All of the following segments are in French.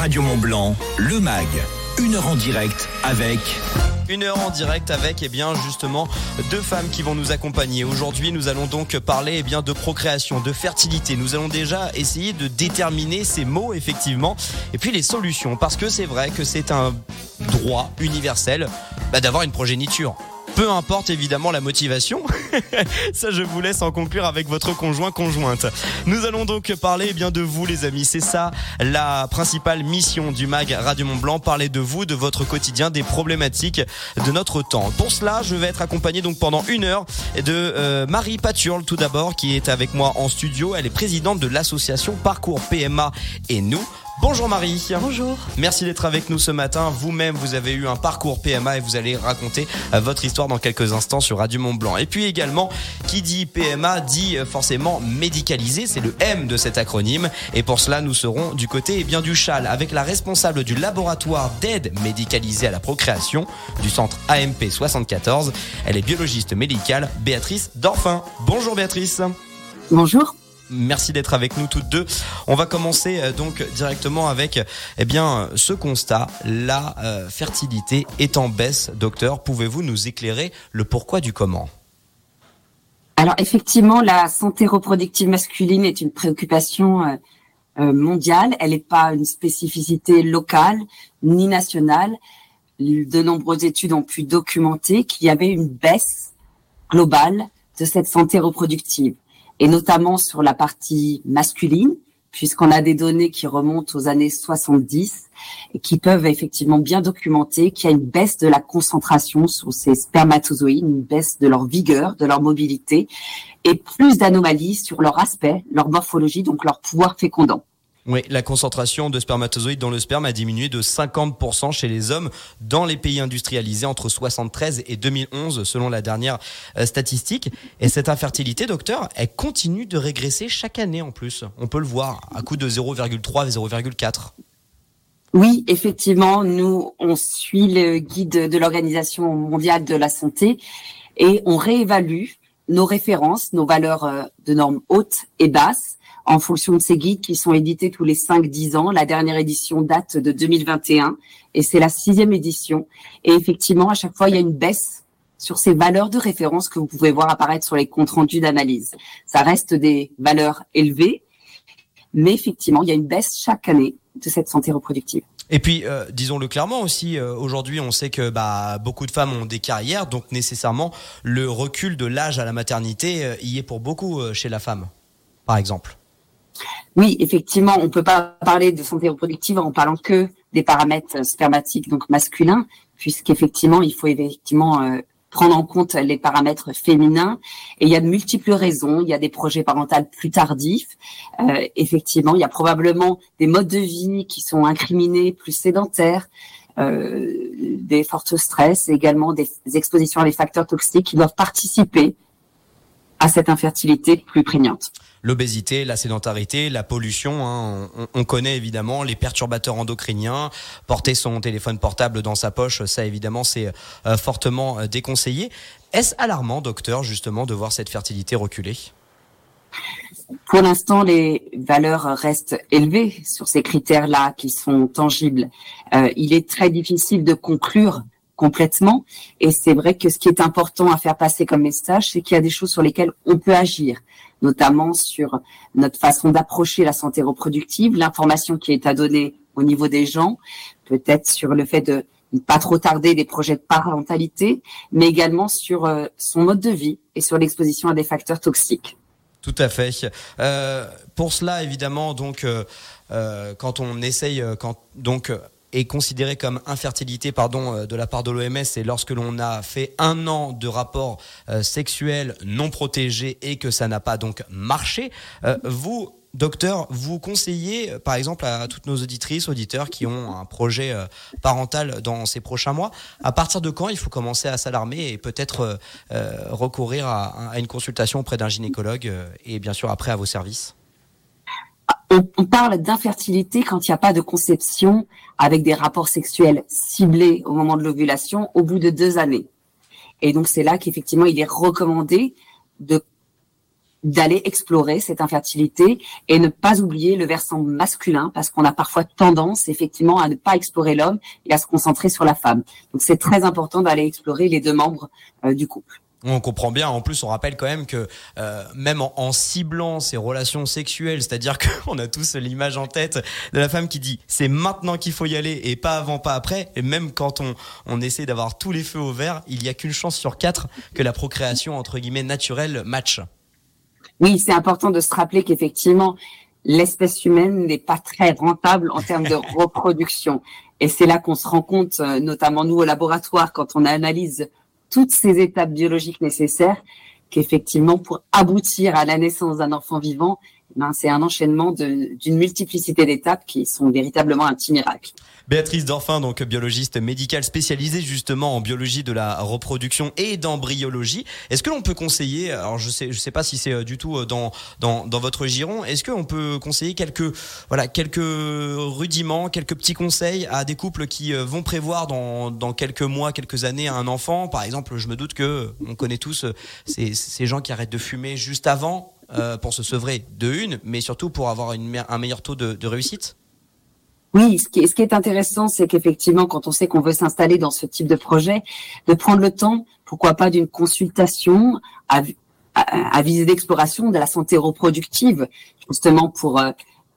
Radio Mont Blanc, le MAG. Une heure en direct avec une heure en direct avec eh bien justement deux femmes qui vont nous accompagner. Aujourd'hui, nous allons donc parler eh bien de procréation, de fertilité. Nous allons déjà essayer de déterminer ces mots effectivement et puis les solutions parce que c'est vrai que c'est un droit universel bah, d'avoir une progéniture. Peu importe évidemment la motivation. ça, je vous laisse en conclure avec votre conjoint conjointe. Nous allons donc parler eh bien de vous, les amis. C'est ça la principale mission du mag Radio Mont Blanc. Parler de vous, de votre quotidien, des problématiques de notre temps. Pour cela, je vais être accompagné donc pendant une heure de euh, Marie Paturle tout d'abord, qui est avec moi en studio. Elle est présidente de l'association Parcours PMA et nous. Bonjour Marie. Bonjour. Merci d'être avec nous ce matin. Vous-même, vous avez eu un parcours PMA et vous allez raconter euh, votre histoire dans quelques instants sur Radio Mont Blanc. Et puis également, qui dit PMA dit euh, forcément médicalisé. C'est le M de cet acronyme. Et pour cela, nous serons du côté eh bien du châle avec la responsable du laboratoire d'aide médicalisée à la procréation du centre AMP 74. Elle est biologiste médicale, Béatrice Dorfin. Bonjour Béatrice. Bonjour. Merci d'être avec nous toutes deux. On va commencer euh, donc directement avec eh bien ce constat la euh, fertilité est en baisse. Docteur, pouvez-vous nous éclairer le pourquoi du comment? Alors effectivement, la santé reproductive masculine est une préoccupation euh, mondiale. Elle n'est pas une spécificité locale ni nationale. De nombreuses études ont pu documenter qu'il y avait une baisse globale de cette santé reproductive et notamment sur la partie masculine, puisqu'on a des données qui remontent aux années 70 et qui peuvent effectivement bien documenter qu'il y a une baisse de la concentration sur ces spermatozoïdes, une baisse de leur vigueur, de leur mobilité et plus d'anomalies sur leur aspect, leur morphologie, donc leur pouvoir fécondant. Oui, la concentration de spermatozoïdes dans le sperme a diminué de 50% chez les hommes dans les pays industrialisés entre 73 et 2011 selon la dernière euh, statistique. Et cette infertilité, docteur, elle continue de régresser chaque année en plus. On peut le voir à coup de 0,3 et 0,4. Oui, effectivement, nous, on suit le guide de l'Organisation mondiale de la santé et on réévalue nos références, nos valeurs euh, de normes hautes et basses en fonction de ces guides qui sont édités tous les 5-10 ans. La dernière édition date de 2021 et c'est la sixième édition. Et effectivement, à chaque fois, il y a une baisse sur ces valeurs de référence que vous pouvez voir apparaître sur les comptes rendus d'analyse. Ça reste des valeurs élevées, mais effectivement, il y a une baisse chaque année de cette santé reproductive. Et puis, euh, disons-le clairement aussi, euh, aujourd'hui, on sait que bah, beaucoup de femmes ont des carrières, donc nécessairement, le recul de l'âge à la maternité euh, y est pour beaucoup chez la femme, par exemple. Oui, effectivement, on peut pas parler de santé reproductive en parlant que des paramètres spermatiques, donc masculins, puisqu'effectivement, il faut effectivement euh, prendre en compte les paramètres féminins. Et il y a de multiples raisons. Il y a des projets parentaux plus tardifs. Euh, effectivement, il y a probablement des modes de vie qui sont incriminés, plus sédentaires. Euh, des fortes stress également des expositions à des facteurs toxiques qui doivent participer à cette infertilité plus prégnante l'obésité, la sédentarité, la pollution. Hein. On, connaît évidemment les perturbateurs endocriniens. Porter son téléphone portable dans sa poche, ça évidemment c'est euh, fortement euh, déconseillé. Est-ce alarmant, docteur, justement, de voir cette fertilité reculer? Pour l'instant, les valeurs restent élevées sur ces critères-là qui sont tangibles. Euh, il est très difficile de conclure complètement. Et c'est vrai que ce qui est important à faire passer comme message, c'est qu'il y a des choses sur lesquelles on peut agir, notamment sur notre façon d'approcher la santé reproductive, l'information qui est à donner au niveau des gens, peut-être sur le fait de ne pas trop tarder les projets de parentalité, mais également sur euh, son mode de vie et sur l'exposition à des facteurs toxiques. Tout à fait. Euh, pour cela, évidemment, donc, euh quand on essaye, quand donc est considéré comme infertilité pardon euh, de la part de l'OMS et lorsque l'on a fait un an de rapport euh, sexuel non protégé et que ça n'a pas donc marché euh, vous Docteur, vous conseillez, par exemple, à toutes nos auditrices, auditeurs qui ont un projet parental dans ces prochains mois, à partir de quand il faut commencer à s'alarmer et peut-être recourir à, une consultation auprès d'un gynécologue et bien sûr après à vos services? On, parle d'infertilité quand il n'y a pas de conception avec des rapports sexuels ciblés au moment de l'ovulation au bout de deux années. Et donc c'est là qu'effectivement il est recommandé de d'aller explorer cette infertilité et ne pas oublier le versant masculin parce qu'on a parfois tendance effectivement à ne pas explorer l'homme et à se concentrer sur la femme. Donc c'est très important d'aller explorer les deux membres euh, du couple. On comprend bien. En plus, on rappelle quand même que euh, même en, ciblant ces relations sexuelles, c'est-à-dire qu'on a tous l'image en tête de la femme qui dit c'est maintenant qu'il faut y aller et pas avant, pas après. Et même quand on, on essaie d'avoir tous les feux au vert, il n'y a qu'une chance sur quatre que la procréation entre guillemets naturelle matche. Oui, c'est important de se rappeler qu'effectivement, l'espèce humaine n'est pas très rentable en termes de reproduction. Et c'est là qu'on se rend compte, euh, notamment nous au laboratoire, quand on analyse toutes ces étapes biologiques nécessaires, qu'effectivement, pour aboutir à la naissance d'un enfant vivant, ben, c'est un enchaînement d'une multiplicité d'étapes qui sont véritablement un petit miracle. Béatrice Dorfin, donc biologiste médicale spécialisée justement en biologie de la reproduction et d'embryologie. Est-ce que l'on peut conseiller, alors je sais, je sais pas si c'est euh, du tout euh, dans, dans, dans votre giron, est-ce qu'on peut conseiller quelques, voilà, quelques rudiments, quelques petits conseils à des couples qui euh, vont prévoir dans, dans quelques mois, quelques années un enfant? Par exemple, je me doute que on connaît tous ces, ces gens qui arrêtent de fumer juste avant euh, pour se sevrer de une, mais surtout pour avoir un meilleur taux de, réussite? Oui, ce qui, est, ce qui est intéressant, c'est qu'effectivement, quand on sait qu'on veut s'installer dans ce type de projet, de prendre le temps, pourquoi pas d'une consultation à, à, à visée d'exploration de la santé reproductive, justement pour euh,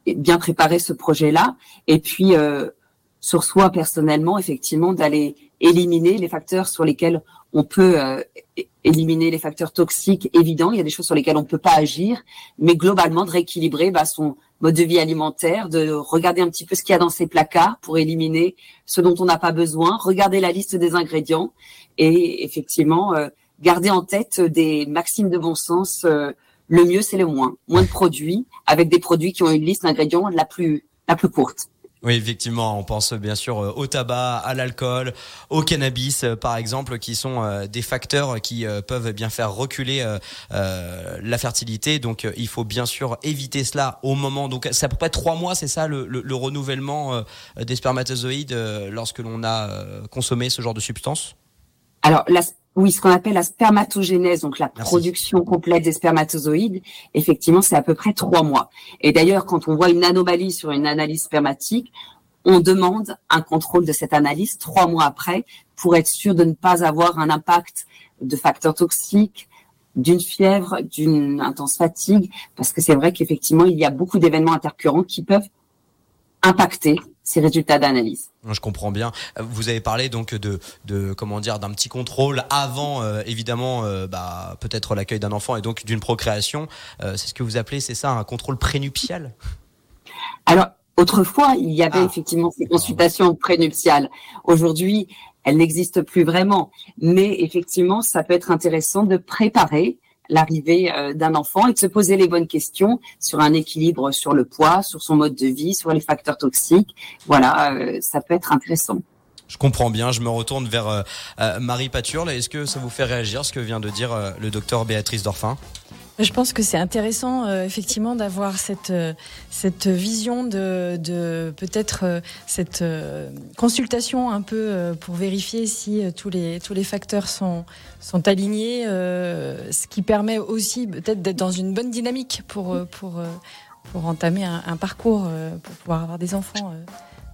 bien préparer ce projet-là, et puis euh, sur soi personnellement, effectivement, d'aller éliminer les facteurs sur lesquels on peut euh, éliminer les facteurs toxiques évidents. Il y a des choses sur lesquelles on ne peut pas agir, mais globalement de rééquilibrer bah, son mode de vie alimentaire, de regarder un petit peu ce qu'il y a dans ses placards pour éliminer ce dont on n'a pas besoin, regarder la liste des ingrédients et effectivement euh, garder en tête des maximes de bon sens. Euh, le mieux, c'est le moins. Moins de produits avec des produits qui ont une liste d'ingrédients la plus la plus courte. Oui, effectivement, on pense bien sûr euh, au tabac, à l'alcool, au cannabis, euh, par exemple, qui sont euh, des facteurs qui peuvent bien faire reculer la fertilité. Donc, il faut bien sûr éviter cela au moment. Donc, c'est à peu près trois mois, c'est ça, le, le, renouvellement des spermatozoïdes lorsque l'on a consommé ce genre de substance. Alors, la oui, ce qu'on appelle la spermatogénèse, donc la production complète des spermatozoïdes, effectivement, c'est à peu près trois mois. Et d'ailleurs, quand on voit une anomalie sur une analyse spermatique, on demande un contrôle de cette analyse trois mois après pour être sûr de ne pas avoir un impact de facteurs toxiques, d'une fièvre, d'une intense fatigue, parce que c'est vrai qu'effectivement, il y a beaucoup d'événements intercurrents qui peuvent impacter ces résultats d'analyse. Je comprends bien. Vous avez parlé donc de, de comment dire d'un petit contrôle avant euh, évidemment euh, bah, peut-être l'accueil d'un enfant et donc d'une procréation. Euh, c'est ce que vous appelez, c'est ça, un contrôle prénuptial? Alors autrefois, il y avait ah. effectivement ces consultations prénuptiales. Aujourd'hui, elles n'existent plus vraiment, mais effectivement, ça peut être intéressant de préparer l'arrivée euh, d'un enfant et de se poser les bonnes questions sur un équilibre sur le poids, sur son mode de vie, sur les facteurs toxiques. Voilà, euh, ça peut être intéressant. Je comprends bien. Je me retourne vers euh, Marie Paturle. Est-ce que ça vous fait réagir ce que vient de dire le docteur Béatrice Dorfin? Je pense que c'est intéressant euh, effectivement d'avoir cette euh, cette vision de, de peut-être euh, cette consultation un peu pour vérifier si tous les tous les facteurs sont sont alignés, ce qui permet aussi peut-être d'être dans une bonne dynamique pour pour pour entamer un, parcours pour pouvoir avoir des enfants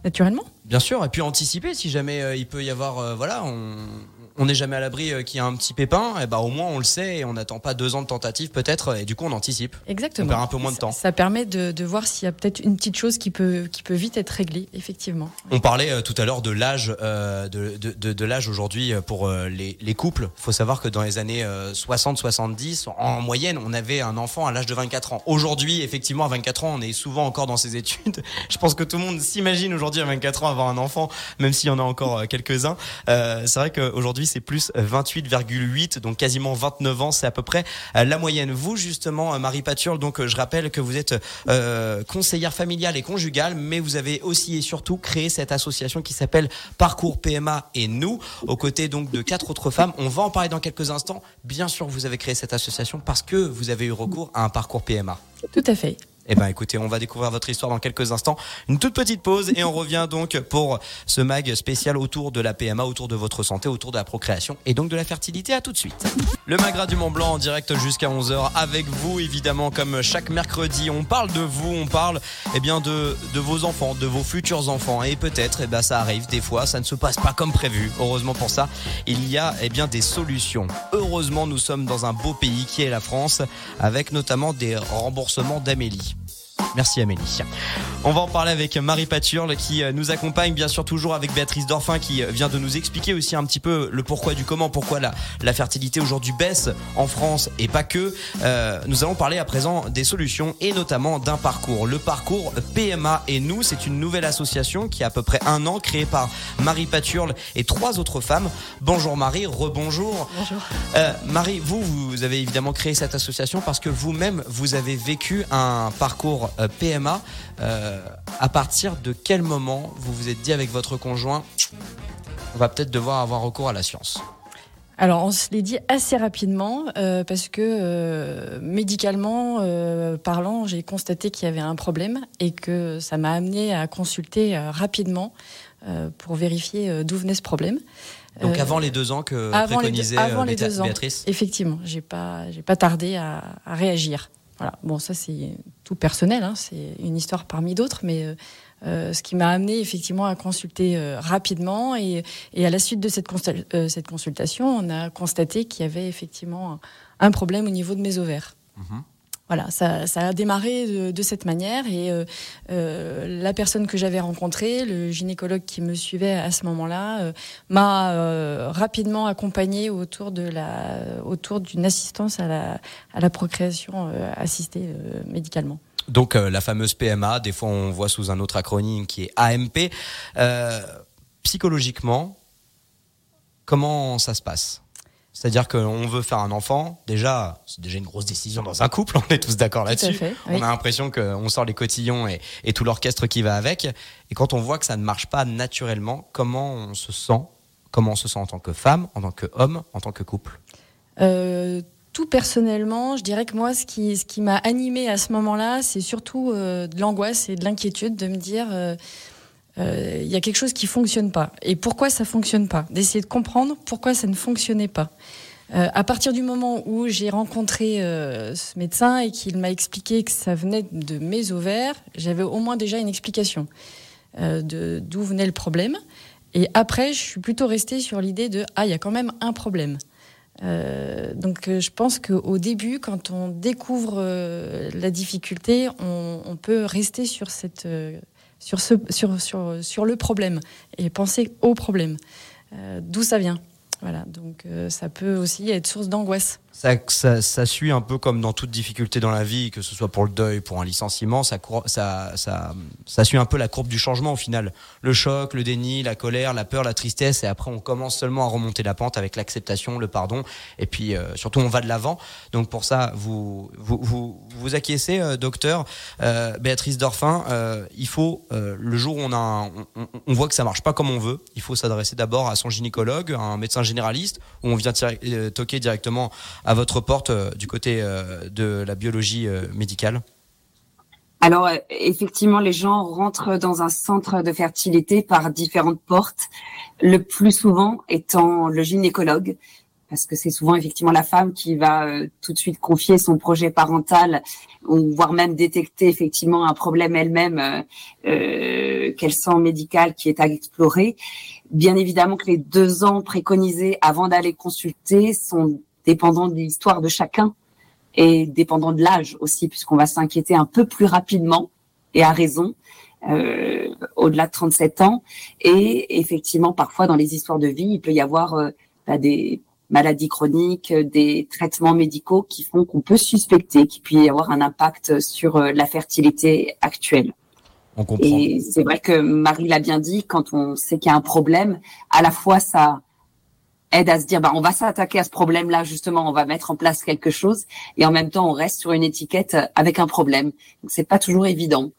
naturellement. Bien sûr, et puis anticiper si jamais il peut y avoir voilà on n'est jamais à l'abri euh, qu'il y a un petit pépin, et bah au moins on le sait et on n'attend pas deux ans de tentative peut-être, et du coup on anticipe. Exactement. On perd un peu moins de temps. Ça, permet de, voir s'il y a peut-être une petite chose qui peut, qui peut vite être réglée, effectivement. On parlait euh, tout à l'heure de l'âge euh, de, de, l'âge aujourd'hui pour les, les, couples. Il faut savoir que dans les années 60-70, en moyenne, on avait un enfant à l'âge de 24 ans. Aujourd'hui, effectivement, à 24 ans, on est souvent encore dans ses études. Je pense que tout le monde s'imagine aujourd'hui à 24 ans avoir un enfant, même s'il y en a encore quelques-uns. c'est vrai qu'aujourd'hui, c'est plus 28,8, donc quasiment 29 ans, c'est à peu près euh, la moyenne. Vous, justement, euh, Marie Paturle, donc euh, je rappelle que vous êtes conseillère familiale et conjugale, mais vous avez aussi et surtout créé cette association qui s'appelle Parcours PMA et nous, aux côtés donc de quatre autres femmes. On va en parler dans quelques instants. Bien sûr, vous avez créé cette association parce que vous avez eu recours à un parcours PMA. Tout à fait. Eh ben écoutez, on va découvrir votre histoire dans quelques instants. Une toute petite pause et on revient donc pour ce mag spécial autour de la PMA, autour de votre santé, autour de la procréation et donc de la fertilité. À tout de suite. Le Magra du Mont Blanc en direct jusqu'à 11h avec vous évidemment comme chaque mercredi. On parle de vous, on parle eh bien de, de vos enfants, de vos futurs enfants et peut-être eh ben ça arrive des fois, ça ne se passe pas comme prévu. Heureusement pour ça, il y a eh bien des solutions. Heureusement, nous sommes dans un beau pays qui est la France avec notamment des remboursements d'Amélie. Merci Amélie. On va en parler avec Marie Paturle qui euh, nous accompagne bien sûr toujours avec Béatrice Dorfin qui euh, vient de nous expliquer aussi un petit peu le pourquoi du comment, pourquoi la, la fertilité aujourd'hui baisse en France et pas que. Euh, nous allons parler à présent des solutions et notamment d'un parcours. Le parcours PMA et nous, c'est une nouvelle association qui a à peu près un an créée par Marie Paturle et trois autres femmes. Bonjour Marie, rebonjour. Bonjour. Euh, Marie, vous, vous avez évidemment créé cette association parce que vous-même, vous avez vécu un parcours euh, PMA. Euh, à partir de quel moment vous vous êtes dit avec votre conjoint, on va peut-être devoir avoir recours à la science? Alors, on se l'est dit assez rapidement euh, parce que euh, médicalement euh, parlant, j'ai constaté qu'il y avait un problème et que ça m'a amené à consulter rapidement pour vérifier d'où venait ce problème. Donc avant les deux ans que avant les deux- préconisait avant les deux ans. Béatrice? Effectivement, j'ai pas, j'ai pas tardé à, à réagir. Voilà. Bon, ça c'est tout personnel, hein, c'est une histoire parmi d'autres, mais euh, euh, ce qui m'a amené effectivement à consulter euh, rapidement et, et à la suite de cette, euh, cette consultation, on a constaté qu'il y avait effectivement un, problème au niveau de mes ovaires. Mhm. Voilà, ça, ça a démarré de, de cette manière et euh, euh, la personne que j'avais rencontrée, le gynécologue qui me suivait à ce moment-là, euh, m'a euh, rapidement accompagnée autour de la, autour d'une assistance à la, à la procréation euh, assistée euh, médicalement. Donc la fameuse PMA, des fois on voit sous un autre acronyme qui est AMP. Psychologiquement, comment ça se passe? C'est-à-dire qu'on veut faire un enfant, déjà, c'est déjà une grosse décision dans un couple, on est tous d'accord là-dessus. On a l'impression qu'on sort les cotillons et, et tout l'orchestre qui va avec. Et quand on voit que ça ne marche pas naturellement, comment on se sent Comment on se sent en tant que femme, en tant qu'homme, en tant que couple? Euh, tout personnellement, je dirais que moi, ce qui, ce qui m'a animée à ce moment-là, c'est surtout euh, de l'angoisse et de l'inquiétude de me dire euh, il y a quelque chose qui fonctionne pas. Et pourquoi ça fonctionne pas? D'essayer de comprendre pourquoi ça ne fonctionnait pas. Euh, à partir du moment où j'ai rencontré euh, ce médecin et qu'il m'a expliqué que ça venait de mes ovaires, j'avais au moins déjà une explication euh, de d'où venait le problème. Et après, je suis plutôt restée sur l'idée de ah, il y a quand même un problème. Euh, donc euh, je pense qu'au début, quand on découvre euh, la difficulté, on, peut rester sur, cette, euh, sur, ce, sur, sur, sur le problème et penser au problème, euh, d'où ça vient. Voilà, donc euh, ça peut aussi être source d'angoisse. Ça, suit un peu comme dans toute difficulté dans la vie, que ce soit pour le deuil, pour un licenciement, ça, suit un peu la courbe du changement au final. Le choc, le déni, la colère, la peur, la tristesse, et après on commence seulement à remonter la pente avec l'acceptation, le pardon, et puis euh, surtout on va de l'avant. Donc pour ça, vous vous, acquiescez, euh, docteur euh, Béatrice Dorfin, euh, il faut, le jour où on, voit que ça marche pas comme on veut, il faut s'adresser d'abord à son gynécologue, à un médecin généraliste, où on vient toquer directement votre porte euh, du côté euh, de la biologie euh, médicale Alors effectivement, les gens rentrent dans un centre de fertilité par différentes portes, le plus souvent étant le gynécologue, parce que c'est souvent effectivement la femme qui va euh, tout de suite confier son projet parental, ou voire même détecter effectivement un problème elle-même euh, euh, qu'elle sent médical qui est à explorer. Bien évidemment que les deux ans préconisés avant d'aller consulter sont dépendants de l'histoire de chacun et dépendant de l'âge aussi, puisqu'on va s'inquiéter un peu plus rapidement et à raison euh, au-delà de 37 ans. Et effectivement, parfois dans les histoires de vie, il peut y avoir euh, bah, des maladies chroniques, euh, des traitements médicaux qui font qu'on peut suspecter qu'il puisse y avoir un impact sur euh, la fertilité actuelle. On comprend. Et c'est vrai que Marie l'a bien dit, quand on sait qu'il y a un problème, à la fois ça aide à se dire, bah, on va s'attaquer à ce problème-là, justement, on va mettre en place quelque chose, et en même temps, on reste sur une étiquette avec un problème. Donc, c'est pas toujours évident.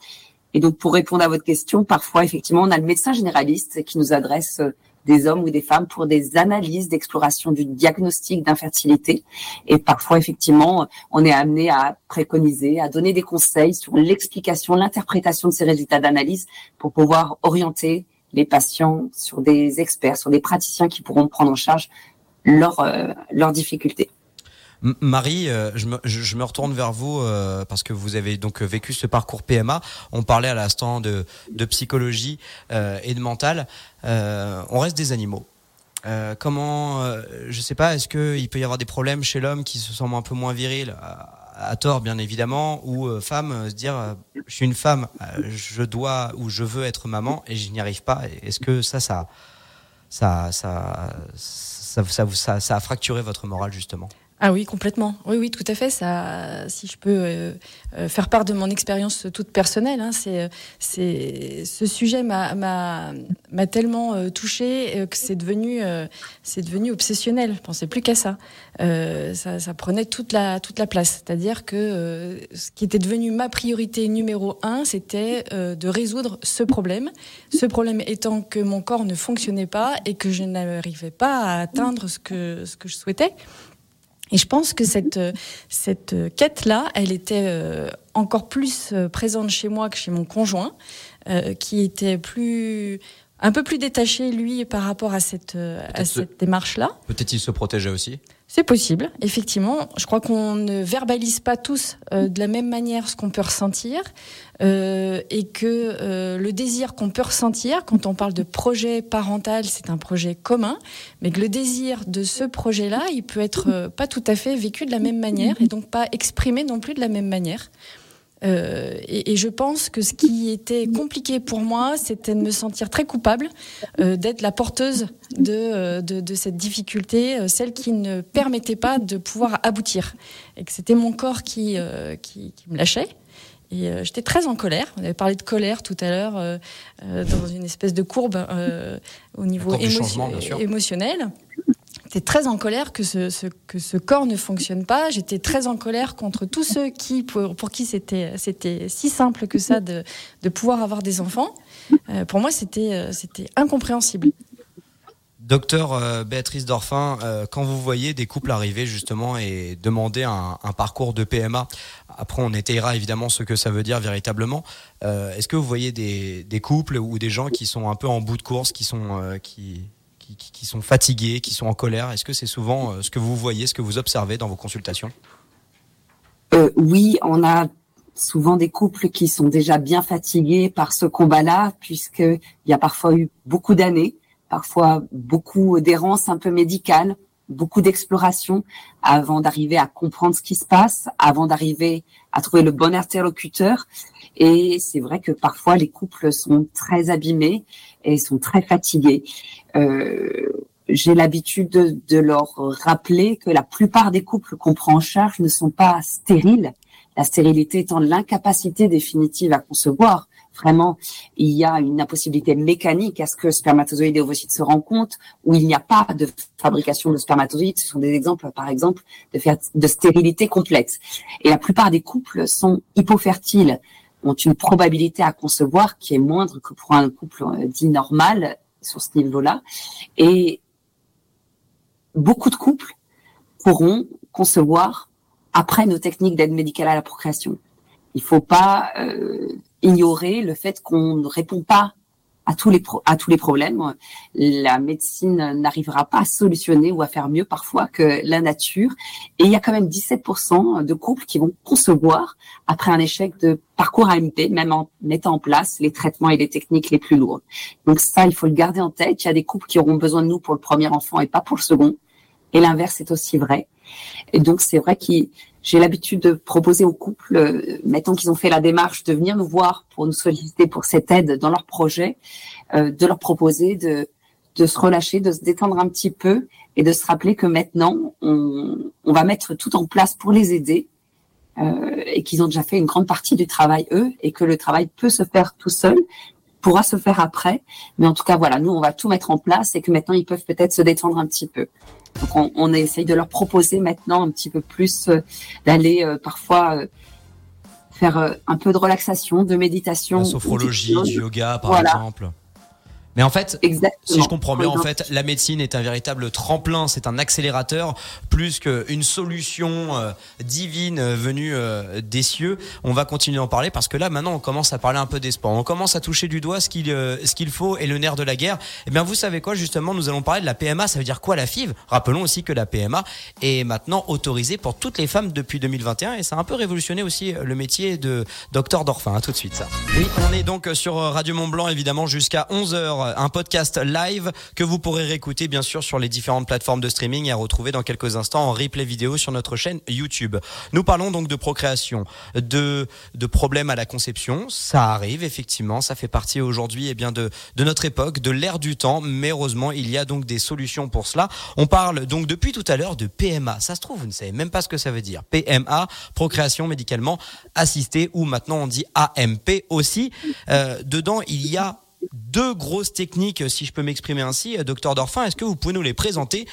Et donc, pour répondre à votre question, parfois, effectivement, on a le médecin généraliste qui nous adresse euh, des hommes ou des femmes pour des analyses d'exploration du diagnostic d'infertilité. Et parfois, effectivement, on est amené à préconiser, à donner des conseils sur l'explication, l'interprétation de ces résultats d'analyse pour pouvoir orienter les patients sur des experts, sur des praticiens qui pourront prendre en charge leurs euh, leurs difficultés. Marie, euh, je, me, je, me, retourne vers vous euh, parce que vous avez donc vécu ce parcours PMA. On parlait à l'instant de, de, psychologie euh, et de mental. on reste des animaux. comment, je sais pas, est-ce qu'il peut y avoir des problèmes chez l'homme qui se sent un peu moins viril à, tort bien évidemment, ou femme se dire je suis une femme, je dois ou je veux être maman et je n'y arrive pas. Est-ce que ça, ça, ça, ça, ça, ça, ça a fracturé votre morale justement? Ah oui, complètement. Oui, oui, tout à fait. Ça, si je peux euh, euh, faire part de mon expérience toute personnelle, hein, c'est, c'est, ce sujet m'a, m'a, m'a tellement euh, touché que c'est devenu, c'est devenu obsessionnel. Je pensais plus qu'à ça. ça. ça. prenait toute la, toute la place. C'est-à-dire que ce qui était devenu ma priorité numéro un, c'était de résoudre ce problème. Ce problème étant que mon corps ne fonctionnait pas et que je n'arrivais pas à atteindre ce que, ce que je souhaitais. Et je pense que cette, cette quête-là, elle était euh, encore plus euh, présente chez moi que chez mon conjoint, euh, qui était plus un peu plus détaché, lui, par rapport à cette, à cette démarche-là. Peut-être il se protégeait aussi? C'est possible, effectivement. Je crois qu'on ne verbalise pas tous euh, de la même manière ce qu'on peut ressentir euh, et que euh, le désir qu'on peut ressentir quand on parle de projet parental, c'est un projet commun, mais que le désir de ce projet-là, il peut être pas tout à fait vécu de la même manière et donc pas exprimé non plus de la même manière. Euh, et, et, je pense que ce qui était compliqué pour moi, c'était de me sentir très coupable, euh, d'être la porteuse de, euh, de, de, cette difficulté, celle qui ne permettait pas de pouvoir aboutir. Et que c'était mon corps qui, euh, qui, qui, me lâchait. Et j'étais très en colère. On avait parlé de colère tout à l'heure, dans une espèce de courbe au niveau émotionnel. J'étais très en colère que ce, que ce corps ne fonctionne pas. J'étais très en colère contre tous ceux qui, pour, pour qui c'était, si simple que ça de, de pouvoir avoir des enfants. Euh, pour moi, c'était, euh, incompréhensible. Docteur euh, Béatrice Dorfin, quand vous voyez des couples arriver justement et demander un, un, parcours de PMA, après on étayera évidemment ce que ça veut dire véritablement. Est-ce que vous voyez des, des, couples ou des gens qui sont un peu en bout de course, qui sont qui qui, sont fatigués, qui sont en colère. Est-ce que c'est souvent euh, ce que vous voyez, ce que vous observez dans vos consultations? Euh, Oui, on a souvent des couples qui sont déjà bien fatigués par ce combat-là, puisqu'il y a parfois eu beaucoup d'années, parfois beaucoup d'errance un peu médicale, beaucoup d'exploration avant d'arriver à comprendre ce qui se passe, avant d'arriver à trouver le bon interlocuteur. Et c'est vrai que parfois les couples sont très abîmés et sont très fatigués. Euh, j'ai l'habitude de, de, leur rappeler que la plupart des couples qu'on prend en charge ne sont pas stériles. La stérilité étant l'incapacité définitive à concevoir. Vraiment, il y a une impossibilité mécanique à ce que spermatozoïdes et ovocytes se rencontrent, où il n'y a pas de fabrication de spermatozoïdes. Ce sont des exemples, par exemple, de, de stérilité complète. Et la plupart des couples sont hypofertiles ont une probabilité à concevoir qui est moindre que pour un couple euh, dit normal sur ce niveau-là. Et beaucoup de couples pourront concevoir après nos techniques d'aide médicale à la procréation. Il ne faut pas euh, ignorer le fait qu'on ne répond pas à tous les à tous les problèmes. La médecine n'arrivera pas à solutionner ou à faire mieux parfois que la nature. Et il y a quand même 17% de couples qui vont concevoir après un échec de parcours AMP, même en mettant en place les traitements et les techniques les plus lourdes. Donc ça, il faut le garder en tête. Il y a des couples qui auront besoin de nous pour le premier enfant et pas pour le second. Et l'inverse est aussi vrai. Et donc c'est vrai que j'ai l'habitude de proposer aux couples, euh, mettons qu'ils ont fait la démarche de venir nous voir pour nous solliciter pour cette aide dans leur projet, euh, de leur proposer de, de se relâcher, de se détendre un petit peu et de se rappeler que maintenant on, on va mettre tout en place pour les aider euh, et qu'ils ont déjà fait une grande partie du travail eux et que le travail peut se faire tout seul pourra se faire après. Mais en tout cas, voilà, nous, on va tout mettre en place et que maintenant, ils peuvent peut-être se détendre un petit peu. Donc on, on, essaye de leur proposer maintenant un petit peu plus euh, d'aller euh, parfois euh, faire un peu de relaxation, de méditation. La sophrologie, du yoga par exemple. Mais en fait, si je comprends bien, en fait, la médecine est un véritable tremplin, c'est un accélérateur plus qu'une solution euh, divine euh, venue euh, des cieux. On va continuer d'en parler parce que là, maintenant, on commence à parler un peu des sports. On commence à toucher du doigt ce qu'il ce qu'il faut et le nerf de la guerre. Eh bien, vous savez quoi Justement, nous allons parler de la PMA. Ça veut dire quoi la FIV Rappelons aussi que la PMA est maintenant autorisée pour toutes les femmes depuis 2021 et ça a un peu révolutionné aussi le métier de docteur d'orphin. À tout de suite, ça. Oui, on est donc sur Radio Mont Blanc, évidemment, jusqu'à 11 h un podcast live que vous pourrez réécouter bien sûr sur les différentes plateformes de streaming et à retrouver dans quelques instants en replay vidéo sur notre chaîne YouTube. Nous parlons donc de procréation, de, de problèmes à la conception. Ça arrive effectivement, ça fait partie aujourd'hui eh bien de, de notre époque, de l'ère du temps, mais heureusement il y a donc des solutions pour cela. On parle donc depuis tout à l'heure de PMA. Ça se trouve, vous ne savez même pas ce que ça veut dire. PMA, procréation médicalement assistée, ou maintenant on dit AMP aussi. Euh, dedans, il y a deux grosses techniques, si je peux m'exprimer ainsi. Docteur Dorfin, est-ce que vous pouvez nous les présenter?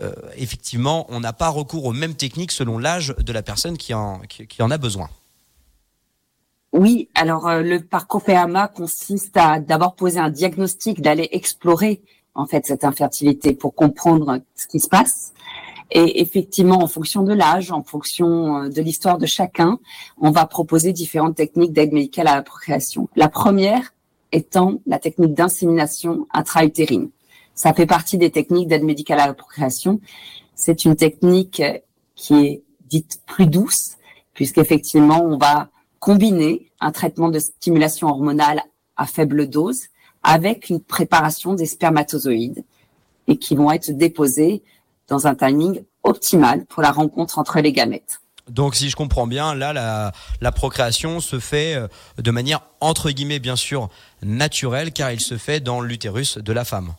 Euh, Effectivement, on n'a pas recours aux mêmes techniques selon l'âge de la personne qui en, qui, en a besoin. Oui, alors euh, le parcours PMA consiste à d'abord poser un diagnostic, d'aller explorer en fait cette infertilité pour comprendre ce qui se passe. Et effectivement, en fonction de l'âge, en fonction euh, de l'histoire de chacun, on va proposer différentes techniques d'aide médicale à la procréation. La première, étant la technique d'insémination intra-utérine. Ça fait partie des techniques d'aide médicale à la procréation. C'est une technique qui est dite plus douce, puisqu'effectivement, on va combiner un traitement de stimulation hormonale à faible dose avec une préparation des spermatozoïdes et qui vont être déposés dans un timing optimal pour la rencontre entre les gamètes. Donc si je comprends bien, là la, la, procréation se fait euh, de manière entre guillemets bien sûr naturelle car il se fait dans l'utérus de la femme.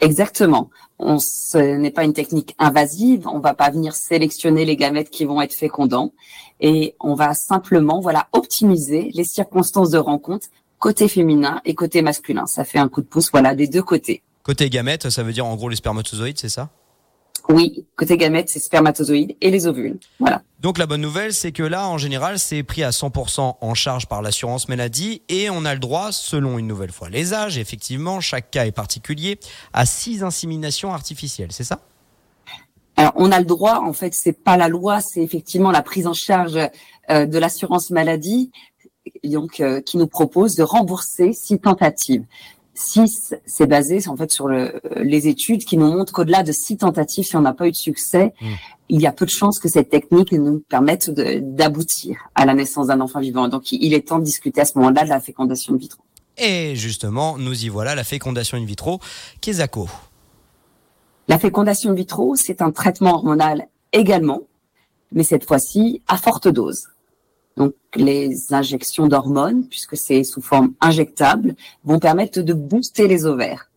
Exactement. On, ce n'est pas une technique invasive. On va pas venir sélectionner les gamètes qui vont être fécondants et on va simplement voilà optimiser les circonstances de rencontre côté féminin et côté masculin. Ça fait un coup de pouce voilà des deux côtés. Côté gamètes, ça veut dire en gros les spermatozoïdes, c'est ça? Oui, côté gamètes, c'est spermatozoïdes et les ovules. Voilà. Donc la bonne nouvelle, c'est que là, en général, c'est pris à 100% en charge par l'assurance maladie et on a le droit, selon une nouvelle fois les âges, effectivement, chaque cas est particulier, à six inséminations artificielles, c'est ça? Alors, on a le droit, en fait, c'est pas la loi, c'est effectivement la prise en charge euh, de l'assurance maladie, donc euh, qui nous propose de rembourser six tentatives. 6, c'est basé en fait sur le, les études qui nous montrent qu'au-delà de six tentatives, si on n'a pas eu de succès, mmh. il y a peu de chances que cette technique nous permette d'aboutir à la naissance d'un enfant vivant. Donc, il est temps de discuter à ce moment-là de la fécondation in vitro. Et justement, nous y voilà, la fécondation in vitro. Kézako. La fécondation in vitro, c'est un traitement hormonal également, mais cette fois-ci à forte dose. Donc les injections d'hormones, puisque c'est sous forme injectable, vont permettre de booster les ovaires.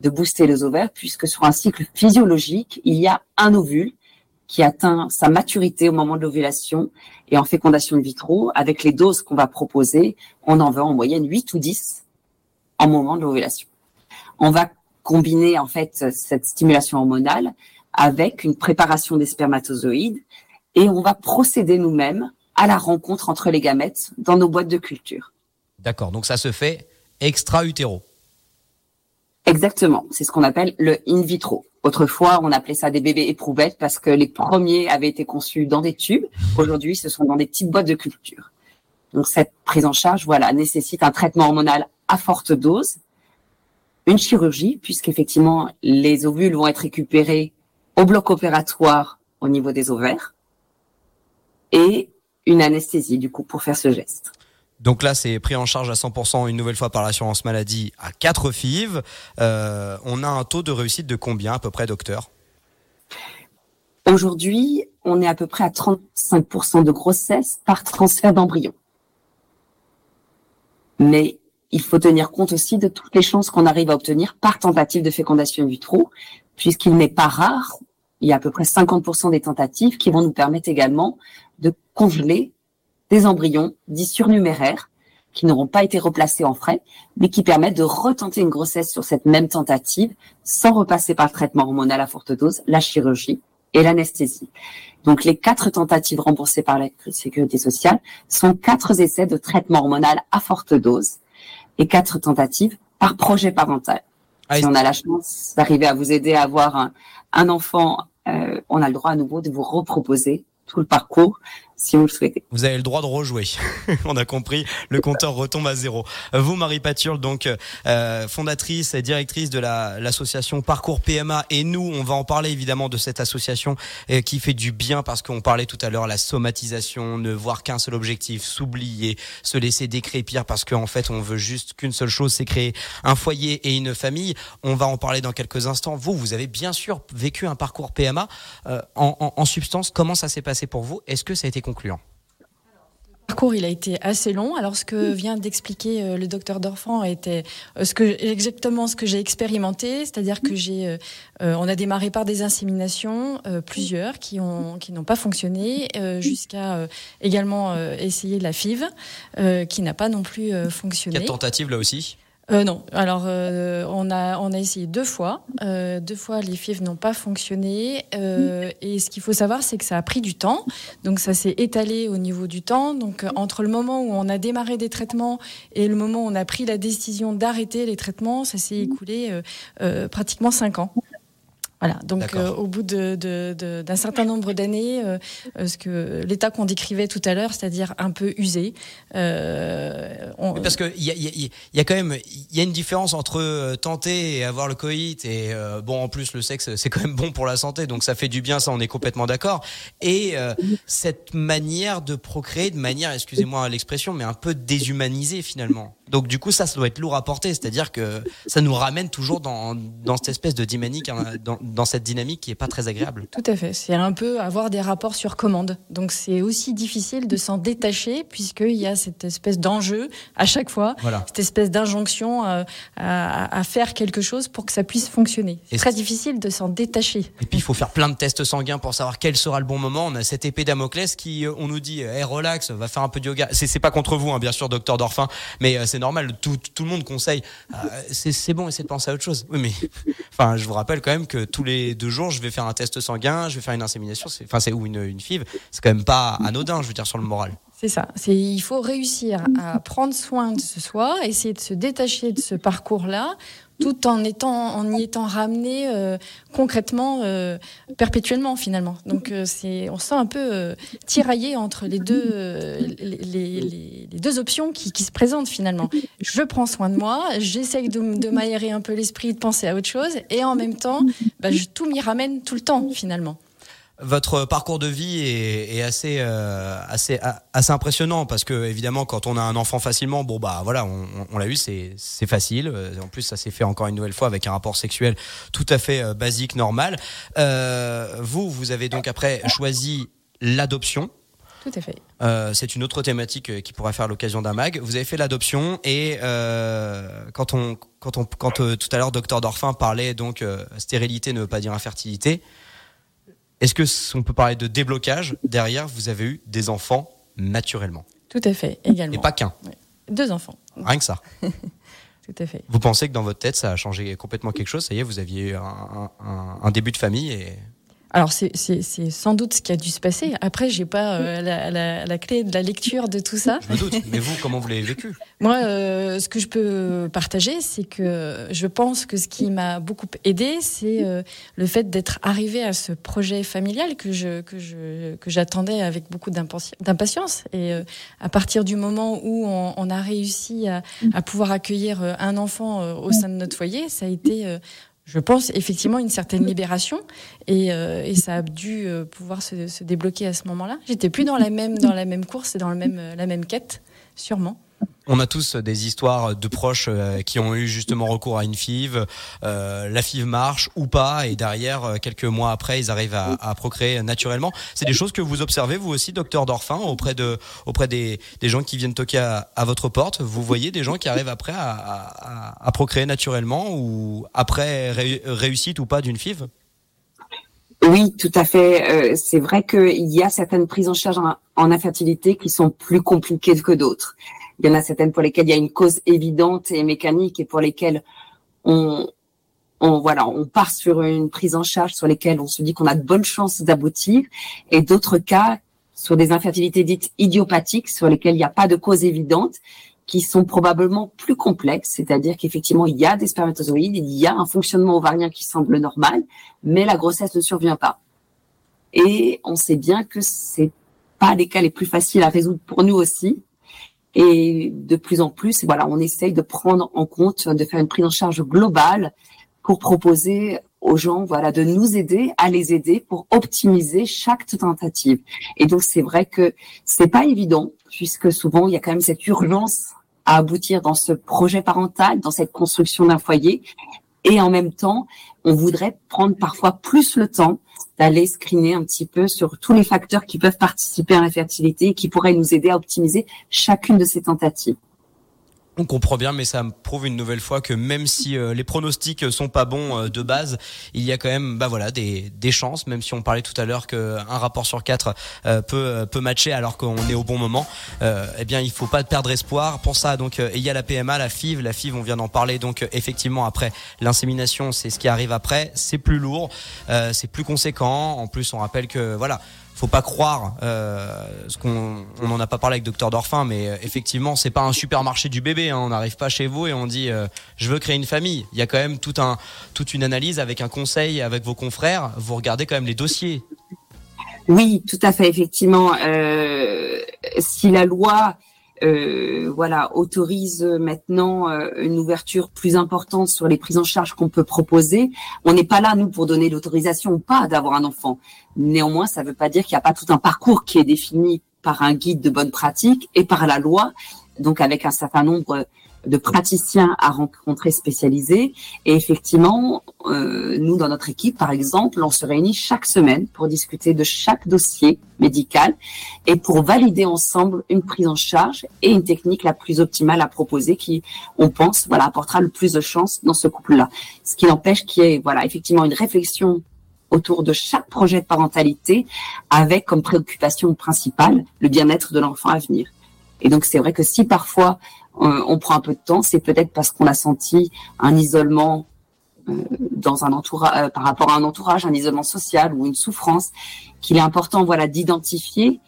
De booster les ovaires, puisque sur un cycle physiologique, il y a un ovule qui atteint sa maturité au moment de l'ovulation et en fécondation in vitro, avec les doses qu'on va proposer, on en veut en moyenne 8 ou 10 en moment de l'ovulation. On va combiner en fait cette stimulation hormonale avec une préparation des spermatozoïdes et on va procéder nous-mêmes à la rencontre entre les gamètes dans nos boîtes de culture. D'accord, donc ça se fait extra-utéro. Exactement, c'est ce qu'on appelle le in vitro. Autrefois, on appelait ça des bébés éprouvettes parce que les premiers avaient été conçus dans des tubes. Aujourd'hui, ce sont dans des petites boîtes de culture. Donc cette prise en charge, voilà, nécessite un traitement hormonal à forte dose, une chirurgie, puisqu'effectivement les ovules vont être récupérés au bloc opératoire au niveau des ovaires, et une anesthésie du coup pour faire ce geste. Donc là, c'est pris en charge à 100% une nouvelle fois par l'assurance maladie à 4 FIV. Euh, on a un taux de réussite de combien à peu près, docteur? Aujourd'hui, on est à peu près à 35% de grossesse par transfert d'embryon. Mais il faut tenir compte aussi de toutes les chances qu'on arrive à obtenir par tentative de fécondation in vitro, puisqu'il n'est pas rare, il y a à peu près 50% des tentatives qui vont nous permettre également de congeler des embryons dits surnuméraires qui n'auront pas été replacés en frais, mais qui permettent de retenter une grossesse sur cette même tentative sans repasser par le traitement hormonal à forte dose, la chirurgie et l'anesthésie. Donc les quatre tentatives remboursées par la sécurité sociale sont quatre essais de traitement hormonal à forte dose et quatre tentatives par projet parental. Ah, si on a la chance d'arriver à vous aider à avoir un, un enfant, euh, on a le droit à nouveau de vous reproposer tout le parcours si vous le souhaitez. Vous avez le droit de rejouer. On a compris, le compteur retombe à zéro. Vous, Marie Paturle, donc euh, fondatrice et directrice de l'association Parcours PMA, et nous, on va en parler évidemment de cette association euh, qui fait du bien parce qu'on parlait tout à l'heure la somatisation, ne voir qu'un seul objectif, s'oublier, se laisser décrépir parce qu'en fait, on veut juste qu'une seule chose, c'est créer un foyer et une famille. On va en parler dans quelques instants. Vous, vous avez bien sûr vécu un parcours PMA. Euh, en, en, en substance, comment ça s'est passé? Pour vous Est-ce que ça a été concluant le parcours, il a été assez long. Alors, ce que vient d'expliquer euh, le docteur Dorfan était euh, ce que, exactement ce que j'ai expérimenté, c'est-à-dire que j'ai, euh, on a démarré par des inséminations, plusieurs qui ont, qui n'ont pas fonctionné, jusqu'à également essayer la FIV, qui n'a pas non plus fonctionné. Quelle tentative là aussi? Euh, non. Alors, euh, on, a, on a essayé deux fois. Euh, deux fois, les FIV n'ont pas fonctionné. Euh, et ce qu'il faut savoir, c'est que ça a pris du temps. Donc, ça s'est étalé au niveau du temps. Donc, entre le moment où on a démarré des traitements et le moment où on a pris la décision d'arrêter les traitements, ça s'est écoulé pratiquement cinq ans. Voilà, donc euh, au bout d'un de, de, d'un certain nombre d'années, euh, euh, ce que l'état qu'on décrivait tout à l'heure, c'est-à-dire un peu usé. Euh, on... Parce qu'il y a, y, y a quand même il y a une différence entre tenter et avoir le coït et bon en plus le sexe c'est quand même bon pour la santé donc ça fait du bien ça on est complètement d'accord et cette manière de procréer de manière excusez-moi l'expression mais un peu déshumanisée finalement. Donc du coup ça ça doit être lourd à porter c'est-à-dire que ça nous ramène toujours dans dans cette espèce de dynamique hein, dans dans cette dynamique qui est pas très agréable. Tout à fait. C'est un peu avoir des rapports sur commande. Donc c'est aussi difficile de s'en détacher puisqu'il y a cette espèce d'enjeu à chaque fois, cette espèce d'injonction à, à, faire quelque chose pour que ça puisse fonctionner. C'est très difficile de s'en détacher. Et puis il faut faire plein de tests sanguins pour savoir quel sera le bon moment. On a cette épée Damoclès qui, euh, on nous dit, hey, relax, va faire un peu de yoga. C'est pas contre vous, hein, bien sûr, docteur Dorfin, mais euh, c'est normal. Tout, tout, le monde conseille. Euh, c'est bon, essayez de penser à autre chose. Oui, mais enfin, je vous rappelle quand même que tous les deux jours, je vais faire un test sanguin, je vais faire une insémination, enfin c'est ou une, une FIV. C'est quand même pas anodin, je veux dire, sur le moral. C'est ça. Il faut réussir à prendre soin de soi, essayer de se détacher de ce parcours-là, tout en étant en y étant ramené euh, concrètement, euh, perpétuellement finalement. Donc euh, c'est on se sent un peu tiraillé entre les deux les, les, les, deux options qui, qui, se présentent finalement. Je prends soin de moi, j'essaye de, de m'aérer un peu l'esprit, de penser à autre chose, et en même temps, bah, je, tout m'y ramène tout le temps finalement votre parcours de vie est, est assez, euh, assez, assez impressionnant parce que évidemment, quand on a un enfant facilement, bon bah voilà, on, on l'a eu, c'est, c'est facile. Euh, en plus, ça s'est fait encore une nouvelle fois avec un rapport sexuel tout à fait euh, basique, normal. Euh, vous, vous avez donc après choisi l'adoption. Tout à fait. Euh, c'est une autre thématique qui pourrait faire l'occasion d'un mag. Vous avez fait l'adoption et euh, quand on, quand on, quand tout à l'heure, docteur Dorfin parlait donc stérilité ne veut pas dire infertilité. Est-ce que on peut parler de déblocage Derrière, vous avez eu des enfants naturellement? Tout à fait, également. Et pas qu'un. Deux enfants. Rien que ça. Tout à fait. Vous pensez que dans votre tête, ça a changé complètement quelque chose? Ça y est, vous aviez un, un, un début de famille et alors c'est sans doute ce qui a dû se passer. Après, j'ai pas euh, la, la, la, clé de la lecture de tout ça. Je me doute. Mais vous, comment vous l'avez vécu? Moi, euh, ce que je peux partager, c'est que je pense que ce qui m'a beaucoup aidé, c'est euh, le fait d'être arrivé à ce projet familial que je que je que j'attendais avec beaucoup d'impatience. Et euh, à partir du moment où on, on a réussi à, à, pouvoir accueillir un enfant au sein de notre foyer, ça a été je pense effectivement une certaine libération et, euh, ça a dû euh, pouvoir se, se, débloquer à ce moment-là. J'étais plus dans la même dans la même course et dans la même la même quête, sûrement. On a tous des histoires de proches euh, qui ont eu justement recours à une FIV. Euh, la FIV marche ou pas, et derrière, euh, quelques mois après, ils arrivent à, procréer naturellement. C'est des choses que vous observez, vous aussi, docteur Dorfin, auprès, de, auprès des, gens qui viennent toquer à, votre porte? Vous voyez des gens qui arrivent après à, procréer naturellement ou après réussite ou pas d'une FIV? Oui, tout à fait. Euh, c'est vrai qu'il y a certaines prises en charge en infertilité qui sont plus compliquées que d'autres. Il y en a certaines pour lesquelles il y a une cause évidente et mécanique et pour lesquelles on, on voilà, on part sur une prise en charge sur lesquelles on se dit qu'on a de bonnes chances d'aboutir et d'autres cas sur des infertilités dites idiopathiques sur lesquelles il n'y a pas de cause évidente qui sont probablement plus complexes, c'est-à-dire qu'effectivement, il y a des spermatozoïdes, il y a un fonctionnement ovarien qui semble normal, mais la grossesse ne survient pas. Et on sait bien que c'est pas les cas les plus faciles à résoudre pour nous aussi. Et de plus en plus, voilà, on essaye de prendre en compte, de faire une prise en charge globale pour proposer aux gens, voilà, de nous aider à les aider pour optimiser chaque tentative. Et donc c'est vrai que c'est pas évident puisque souvent il y a quand même cette urgence à aboutir dans ce projet parental, dans cette construction d'un foyer. Et en même temps, on voudrait prendre parfois plus le temps d'aller screener un petit peu sur tous les facteurs qui peuvent participer à la fertilité et qui pourraient nous aider à optimiser chacune de ces tentatives. On comprend bien, mais ça me prouve une nouvelle fois que même si euh, les pronostics sont pas bons euh, de base, il y a quand même, bah voilà, des, des chances. Même si on parlait tout à l'heure qu'un rapport sur quatre euh, peut peut matcher alors qu'on est au bon moment, eh bien il faut pas perdre espoir. Pour ça, donc il y a la PMA, la FIV, la FIV, on vient d'en parler. Donc effectivement, après l'insémination, c'est ce qui arrive après. C'est plus lourd, c'est plus conséquent. En plus, on rappelle que voilà faut pas croire euh, ce qu'on on en a pas parlé avec docteur Dorfin mais euh, effectivement c'est pas un supermarché du bébé hein. on n'arrive pas chez vous et on dit euh, je veux créer une famille il y a quand même tout un toute une analyse avec un conseil avec vos confrères. Vous regardez quand même les dossiers. Oui tout à fait effectivement. Euh, si la loi euh, voilà, autorise maintenant euh, une ouverture plus importante sur les prises en charge qu'on peut proposer. On n'est pas là, nous, pour donner l'autorisation ou pas d'avoir un enfant. Néanmoins, ça ne veut pas dire qu'il n'y a pas tout un parcours qui est défini par un guide de bonne pratique et par la loi, donc avec un certain nombre de praticiens à rencontrer spécialisés. Et effectivement, euh, nous, dans notre équipe, par exemple, on se réunit chaque semaine pour discuter de chaque dossier médical et pour valider ensemble une prise en charge et une technique la plus optimale à proposer qui, on pense, voilà, apportera le plus de chance dans ce couple-là. Ce qui n'empêche qu'il y ait, voilà, effectivement une réflexion autour de chaque projet de parentalité avec comme préoccupation principale le bien-être de l'enfant à venir. Et donc c'est vrai que si parfois euh, on prend un peu de temps, c'est peut-être parce qu'on a senti un isolement euh, dans un entourage, euh, par rapport à un entourage, un isolement social ou une souffrance, qu'il est important, voilà, d'identifier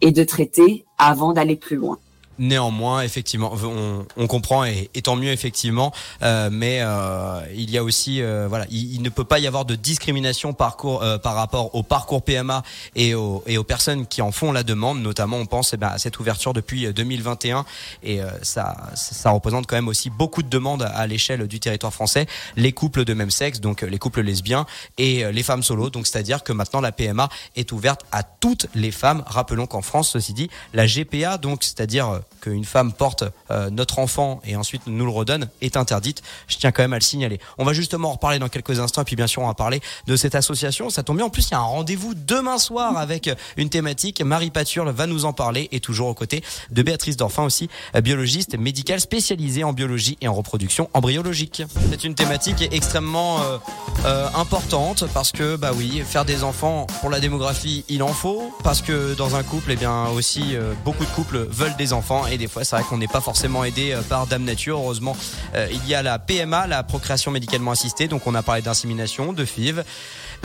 et de traiter avant d'aller plus loin. Néanmoins, effectivement, on, on comprend et, et, tant mieux effectivement, euh, mais euh, il y a aussi, euh, voilà, il, ne peut pas y avoir de discrimination parcours, euh, par rapport au parcours PMA et aux, et aux personnes qui en font la demande. Notamment, on pense eh ben, à cette ouverture depuis 2021 et ça, ça représente quand même aussi beaucoup de demandes à l'échelle du territoire français. Les couples de même sexe, donc les couples lesbiens et les femmes solo. Donc c'est-à-dire que maintenant la PMA est ouverte à toutes les femmes. Rappelons qu'en France, ceci dit, la GPA, donc c'est-à-dire qu'une femme porte euh, notre enfant et ensuite nous le redonne est interdite. Je tiens quand même à le signaler. On va justement en reparler dans quelques instants et puis bien sûr on va parler de cette association. Ça tombe bien. En plus, il y a un rendez-vous demain soir avec une thématique. Marie Paturle va nous en parler et toujours aux côtés de Béatrice Dorfin aussi, biologiste médicale spécialisée en biologie et en reproduction embryologique. C'est une thématique extrêmement euh, euh, importante parce que bah oui, faire des enfants pour la démographie, il en faut parce que dans un couple, eh bien aussi beaucoup de couples veulent des enfants et des fois c'est vrai qu'on n'est pas forcément aidé euh, par Dame Nature. Heureusement, euh, il y a la PMA, la procréation médicalement assistée, donc on a parlé d'insémination, de FIV.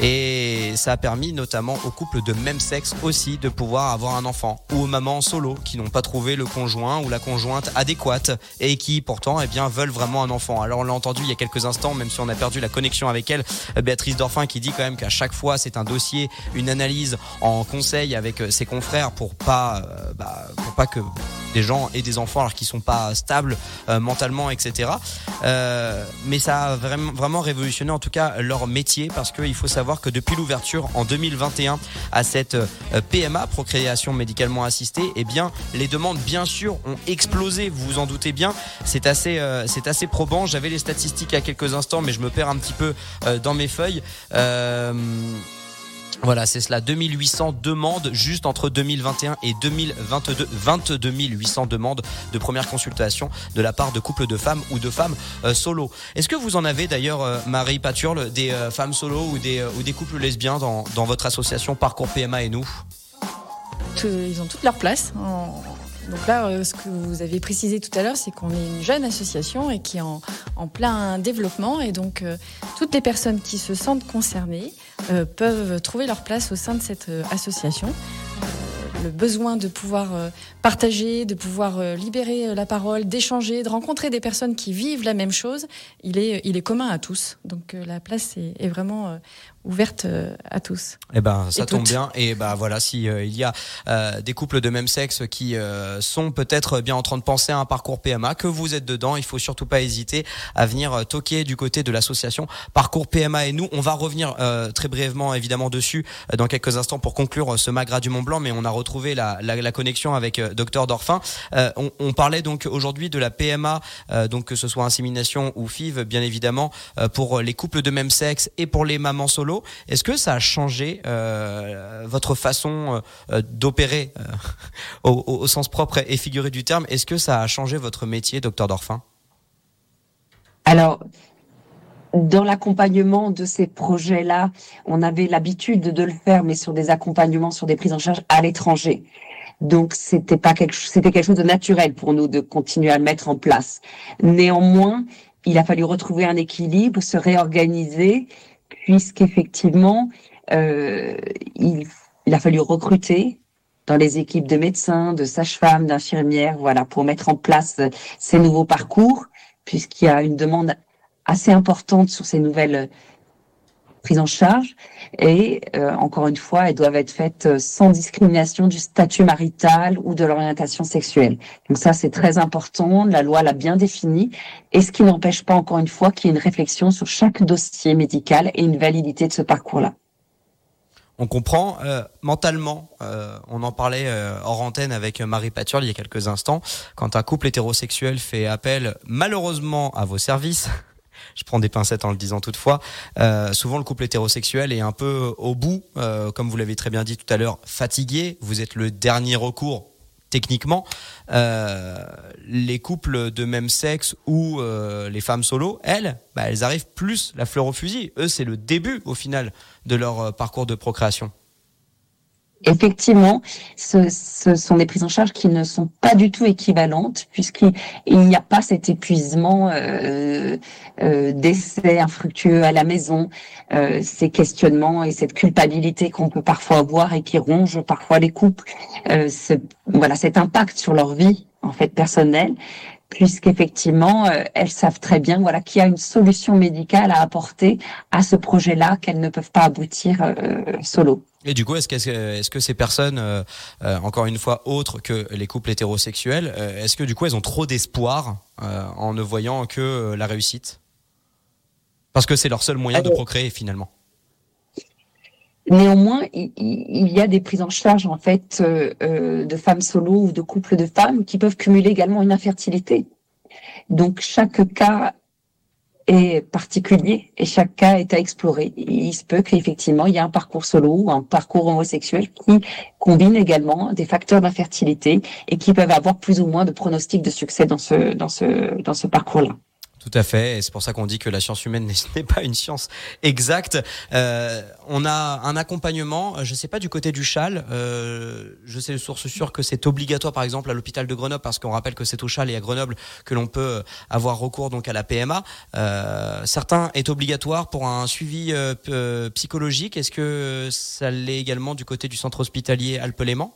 Et ça a permis notamment aux couples de même sexe aussi de pouvoir avoir un enfant ou aux mamans solo qui n'ont pas trouvé le conjoint ou la conjointe adéquate et qui pourtant eh bien veulent vraiment un enfant. Alors on l'a entendu il y a quelques instants, même si on a perdu la connexion avec elle, Béatrice Dorfin qui dit quand même qu'à chaque fois c'est un dossier, une analyse en conseil avec euh, ses confrères pour pas, euh, bah, pour pas que des gens aient des enfants alors qu'ils sont pas stables euh, mentalement, etc. mais ça a vraiment, vraiment révolutionné en tout cas leur métier parce qu'il faut savoir que depuis l'ouverture en 2021 à cette euh, PMA, procréation médicalement assistée, eh bien, les demandes, bien sûr, ont explosé. Vous vous en doutez bien. C'est assez, euh, c'est assez probant. J'avais les statistiques à quelques instants, mais je me perds un petit peu euh, dans mes feuilles. Voilà, c'est cela. 2800 demandes juste entre 2021 et 2022. 22 800 demandes de première consultation de la part de couples de femmes ou de femmes euh, solo. Est-ce que vous en avez d'ailleurs, euh, Marie Paturle, des euh, femmes solo ou des, ou des couples lesbiens dans, dans votre association Parcours PMA et nous? Ils ont toute leur place. Donc là, euh, ce que vous avez précisé tout à l'heure, c'est qu'on est une jeune association et qui est en, plein développement. Et donc, euh, toutes les personnes qui se sentent concernées euh, peuvent trouver leur place au sein de cette association. le besoin de pouvoir partager, de pouvoir libérer la parole, d'échanger, de rencontrer des personnes qui vivent la même chose, il est, il est commun à tous. Donc la place est, est vraiment ouverte euh, à tous. Eh ben, ça tombe bien. Et ben voilà, si euh, il y a euh, des couples de même sexe qui sont peut-être bien en train de penser à un parcours PMA, que vous êtes dedans, il faut surtout pas hésiter à venir toquer du côté de l'association Parcours PMA et nous. On va revenir très brièvement évidemment dessus dans quelques instants pour conclure ce Magra du Mont Blanc, mais on a retrouvé la, la, la connexion avec Docteur Dorfin. On, on, parlait donc aujourd'hui de la PMA, donc que ce soit insémination ou FIV, bien évidemment, pour les couples de même sexe et pour les mamans solo. Est-ce que ça a changé euh, votre façon euh, d'opérer euh, au, sens propre et figuré du terme? Est-ce que ça a changé votre métier, docteur Dorfin? Alors, dans l'accompagnement de ces projets-là, on avait l'habitude de le faire, mais sur des accompagnements, sur des prises en charge à l'étranger. Donc c'était pas quelque c'était quelque chose de naturel pour nous de continuer à le mettre en place. Néanmoins, il a fallu retrouver un équilibre, se réorganiser puisqu'effectivement, euh, il, a fallu recruter dans les équipes de médecins, de sages-femmes, d'infirmières, voilà, pour mettre en place ces nouveaux parcours, puisqu'il y a une demande assez importante sur ces nouvelles prise en charge. Et euh, encore une fois, elles doivent être faites euh, sans discrimination du statut marital ou de l'orientation sexuelle. Donc ça, c'est très important. La loi l'a bien défini. Et ce qui n'empêche pas, encore une fois, qu'il y ait une réflexion sur chaque dossier médical et une validité de ce parcours-là. On comprend euh, mentalement, euh, on en parlait euh, hors antenne avec Marie Paturle il y a quelques instants, quand un couple hétérosexuel fait appel malheureusement à vos services, je prends des pincettes en le disant toutefois. Euh, souvent, le couple hétérosexuel est un peu au bout, euh, comme vous l'avez très bien dit tout à l'heure, fatigué. Vous êtes le dernier recours techniquement. Euh, les couples de même sexe ou les femmes solo, elles, bah, elles arrivent plus la fleur au fusil. Eux, c'est le début au final de leur parcours de procréation effectivement, ce, ce, sont des prises en charge qui ne sont pas du tout équivalentes, puisqu'il n'y a pas cet épuisement euh, euh, d'essais infructueux à la maison, euh, ces questionnements et cette culpabilité qu'on peut parfois avoir et qui ronge parfois les couples. Euh, ce, voilà, cet impact sur leur vie en fait personnelle puisqu'effectivement, euh, elles savent très bien voilà, qu'il y a une solution médicale à apporter à ce projet-là qu'elles ne peuvent pas aboutir euh, solo. Et du coup, est-ce que, est-ce que ces personnes, euh, encore une fois, autres que les couples hétérosexuels, est-ce que du coup, elles ont trop d'espoir en ne voyant que la réussite? Parce que c'est leur seul moyen de procréer finalement. Néanmoins, il, y a des prises en charge en fait euh, euh, de femmes solo ou de couples de femmes qui peuvent cumuler également une infertilité. Donc chaque cas est particulier et chaque cas est à explorer. Il se peut qu'effectivement il y ait un parcours solo ou un parcours homosexuel qui combine également des facteurs d'infertilité et qui peuvent avoir plus ou moins de pronostics de succès dans ce dans ce dans ce parcours-là. Tout à fait, et c'est pour ça qu'on dit que la science humaine n'est pas une science exacte. Euh, on a un accompagnement, je ne sais pas du côté du châle, euh, je sais de source sûre que c'est obligatoire par exemple à l'hôpital de Grenoble, parce qu'on rappelle que c'est au châle et à Grenoble que l'on peut avoir recours donc à la PMA. Euh, certains est obligatoire pour un suivi euh, psychologique. Est-ce que ça l'est également du côté du centre hospitalier Alpes-Léman?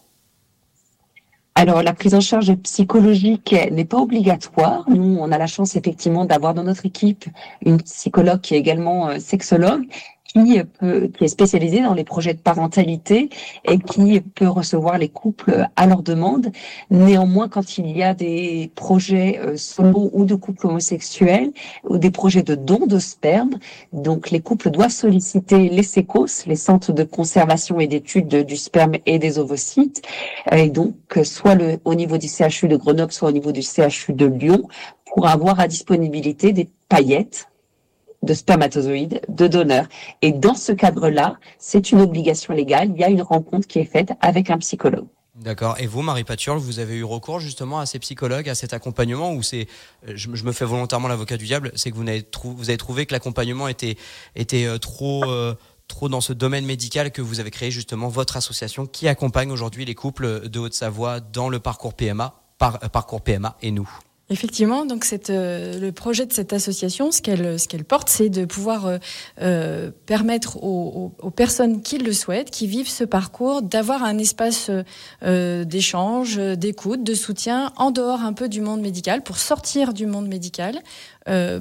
Alors, la prise en charge psychologique n'est pas obligatoire. Nous, on a la chance effectivement d'avoir dans notre équipe une psychologue qui est également euh, sexologue qui, peut, qui est spécialisé dans les projets de parentalité et qui peut recevoir les couples à leur demande. Néanmoins, quand il y a des projets euh, solo ou de couples homosexuels ou des projets de dons de sperme, donc les couples doivent solliciter les SECOS, les centres de conservation et d'études du sperme et des ovocytes, et donc soit le, au niveau du CHU de Grenoble, soit au niveau du CHU de Lyon, pour avoir à disponibilité des paillettes de spermatozoïdes, de donneurs. Et dans ce cadre-là, c'est une obligation légale. Il y a une rencontre qui est faite avec un psychologue. D'accord. Et vous, Marie Paturle, vous avez eu recours justement à ces psychologues, à cet accompagnement, ou c'est, je, me fais volontairement l'avocat du diable, c'est que vous avez, vous avez trouvé que l'accompagnement était, était euh, trop, euh, trop dans ce domaine médical que vous avez créé justement votre association qui accompagne aujourd'hui les couples de Haute-Savoie dans le parcours PMA, par, parcours PMA et nous. Effectivement, donc euh, le projet de cette association, ce qu'elle ce qu'elle porte, c'est de pouvoir euh, euh permettre aux, personnes qui le souhaitent, qui vivent ce parcours, d'avoir un espace d'échange, d'écoute, de soutien en dehors un peu du monde médical, pour sortir du monde médical,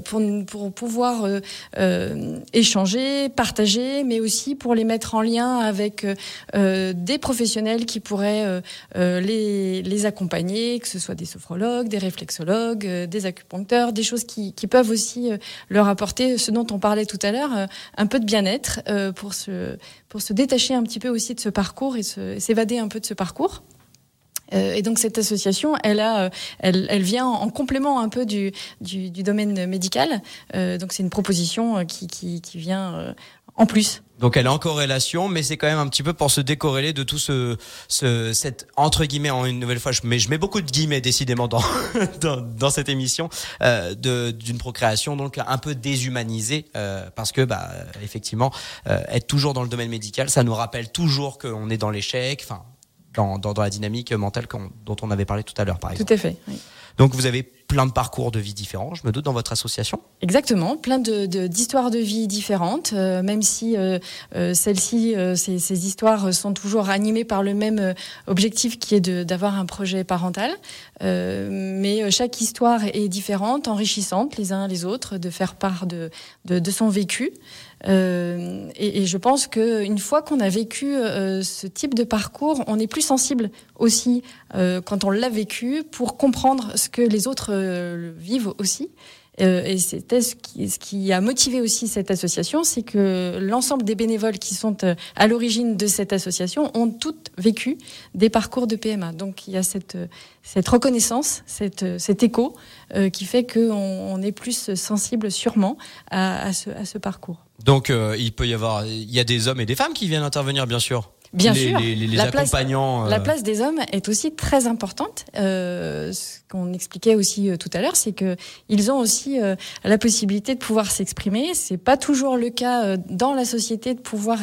pour, pour pouvoir euh, euh, échanger, partager, mais aussi pour les mettre en lien avec des professionnels qui pourraient les, les, accompagner, que ce soit des sophrologues, des réflexologues, des acupuncteurs, des choses qui, qui, peuvent aussi leur apporter ce dont on parlait tout à l'heure, un peu de bien-être pour, se, pour se détacher un petit peu aussi de ce parcours et s'évader un peu de ce parcours. Euh, et donc cette association, elle a, euh, elle, elle vient en complément un peu du, du, du domaine médical. Euh, donc c'est une proposition qui, qui, qui vient en plus. Donc elle est en corrélation, mais c'est quand même un petit peu pour se décorréler de tout ce, ce cette entre guillemets en une nouvelle fois, je mets, je mets beaucoup de guillemets décidément dans dans, dans cette émission de d'une procréation donc un peu déshumanisée parce que bah effectivement être toujours dans le domaine médical, ça nous rappelle toujours qu'on est dans l'échec. Enfin dans, dans, la dynamique mentale dont on avait parlé tout à l'heure, par exemple. Tout à fait. Oui. Donc vous avez plein de parcours de vie différents, je me doute, dans votre association Exactement, plein de, d'histoires de, vie différentes, euh, même si euh, euh, celles-ci, ces, ces, histoires sont toujours animées par le même objectif qui est de, d'avoir un projet parental. Mais chaque histoire est différente, enrichissante les uns les autres, de faire part de, de son vécu. Euh, et, et, je pense qu'une fois qu'on a vécu euh, ce type de parcours, on est plus sensible aussi euh, quand on l'a vécu pour comprendre ce que les autres euh, vivent aussi. Euh, et c'était ce qui, ce qui a motivé aussi cette association, c'est que l'ensemble des bénévoles qui sont euh, à l'origine de cette association ont toutes vécu des parcours de PMA. Donc il y a cette, cette reconnaissance, cette, cet écho qui fait qu'on on est plus sensible sûrement à, à, ce, à ce parcours. Donc euh, il peut y avoir, il y a des hommes et des femmes qui viennent intervenir, bien sûr. Bien les, sûr, les, la, accompagnants. place, euh... la place des hommes est aussi très importante. Euh, ce qu'on expliquait aussi euh, tout à l'heure, c'est que ils ont aussi euh, la possibilité de pouvoir s'exprimer. C'est pas toujours le cas dans la société de pouvoir.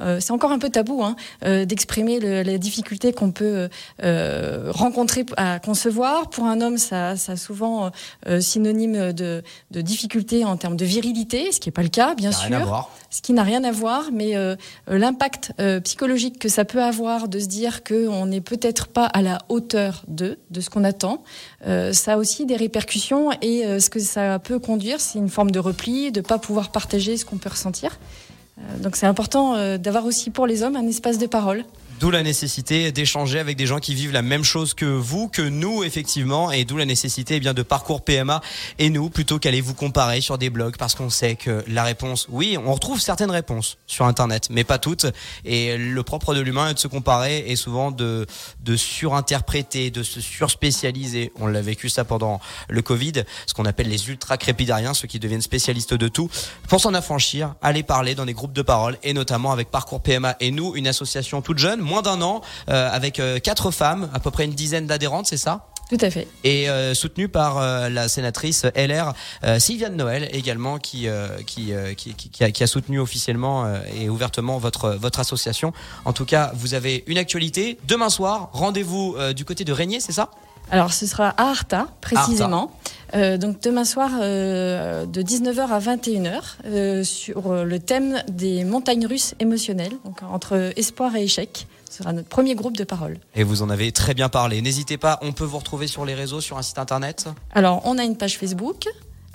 Euh, c'est encore un peu tabou hein, d'exprimer les difficultés qu'on peut rencontrer à concevoir. Pour un homme, ça, ça a souvent synonyme de, de difficulté en termes de virilité, ce qui n'est pas le cas, bien sûr. Ce qui n'a rien à voir, mais l'impact psychologique que ça peut avoir de se dire qu'on n'est peut-être pas à la hauteur de, de ce qu'on attend, euh, ça a aussi des répercussions et euh, ce que ça peut conduire, c'est une forme de repli, de ne pas pouvoir partager ce qu'on peut ressentir. Euh, donc c'est important euh, d'avoir aussi pour les hommes un espace de parole. D'où la nécessité d'échanger avec des gens qui vivent la même chose que vous, que nous, effectivement, et d'où la nécessité eh bien de parcours PMA et nous, plutôt qu'aller vous comparer sur des blogs, parce qu'on sait que la réponse, oui, on retrouve certaines réponses sur Internet, mais pas toutes. Et le propre de l'humain est de se comparer et souvent de, de surinterpréter, de se surspécialiser. On l'a vécu ça pendant le Covid, ce qu'on appelle les ultra crépidariens, ceux qui deviennent spécialistes de tout. Pour s'en affranchir, aller parler dans des groupes de parole et notamment avec Parcours PMA et nous, une association toute jeune moins d'un an, euh, avec euh, quatre femmes, à peu près une dizaine d'adhérentes, c'est ça? Tout à fait. Et euh, soutenu par euh, la sénatrice LR euh, Sylviane Noël également, qui, qui, qui, qui, a, qui a soutenu officiellement et ouvertement votre, votre association. En tout cas, vous avez une actualité. Demain soir, rendez-vous du côté de Régnier, c'est ça? Alors, ce sera à Arta, précisément. Arta. Donc, demain soir, de 19h à 21h, euh, sur le thème des montagnes russes émotionnelles, donc entre espoir et échec. Ce sera notre premier groupe de parole. Et vous en avez très bien parlé. N'hésitez pas, on peut vous retrouver sur les réseaux, sur un site internet Alors, on a une page Facebook.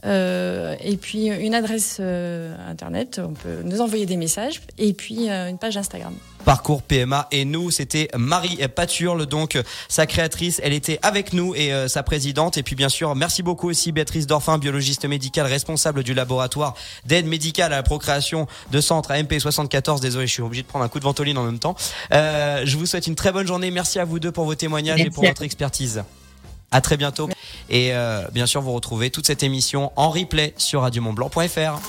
Euh, et puis une adresse euh, internet, on peut nous envoyer des messages, et puis euh, une page Instagram. Parcours PMA et nous, c'était Marie Paturle, donc sa créatrice, elle était avec nous et euh, sa présidente. Et puis bien sûr, merci beaucoup aussi Béatrice Dorfin, biologiste médicale, responsable du laboratoire d'aide médicale à la procréation de centre AMP 74. Désolé, je suis obligé de prendre un coup de ventoline en même temps. Euh, je vous souhaite une très bonne journée. Merci à vous deux pour vos témoignages merci et pour votre expertise. À très bientôt. Et euh, bien sûr, vous retrouvez toute cette émission en replay sur radiomontblanc.fr.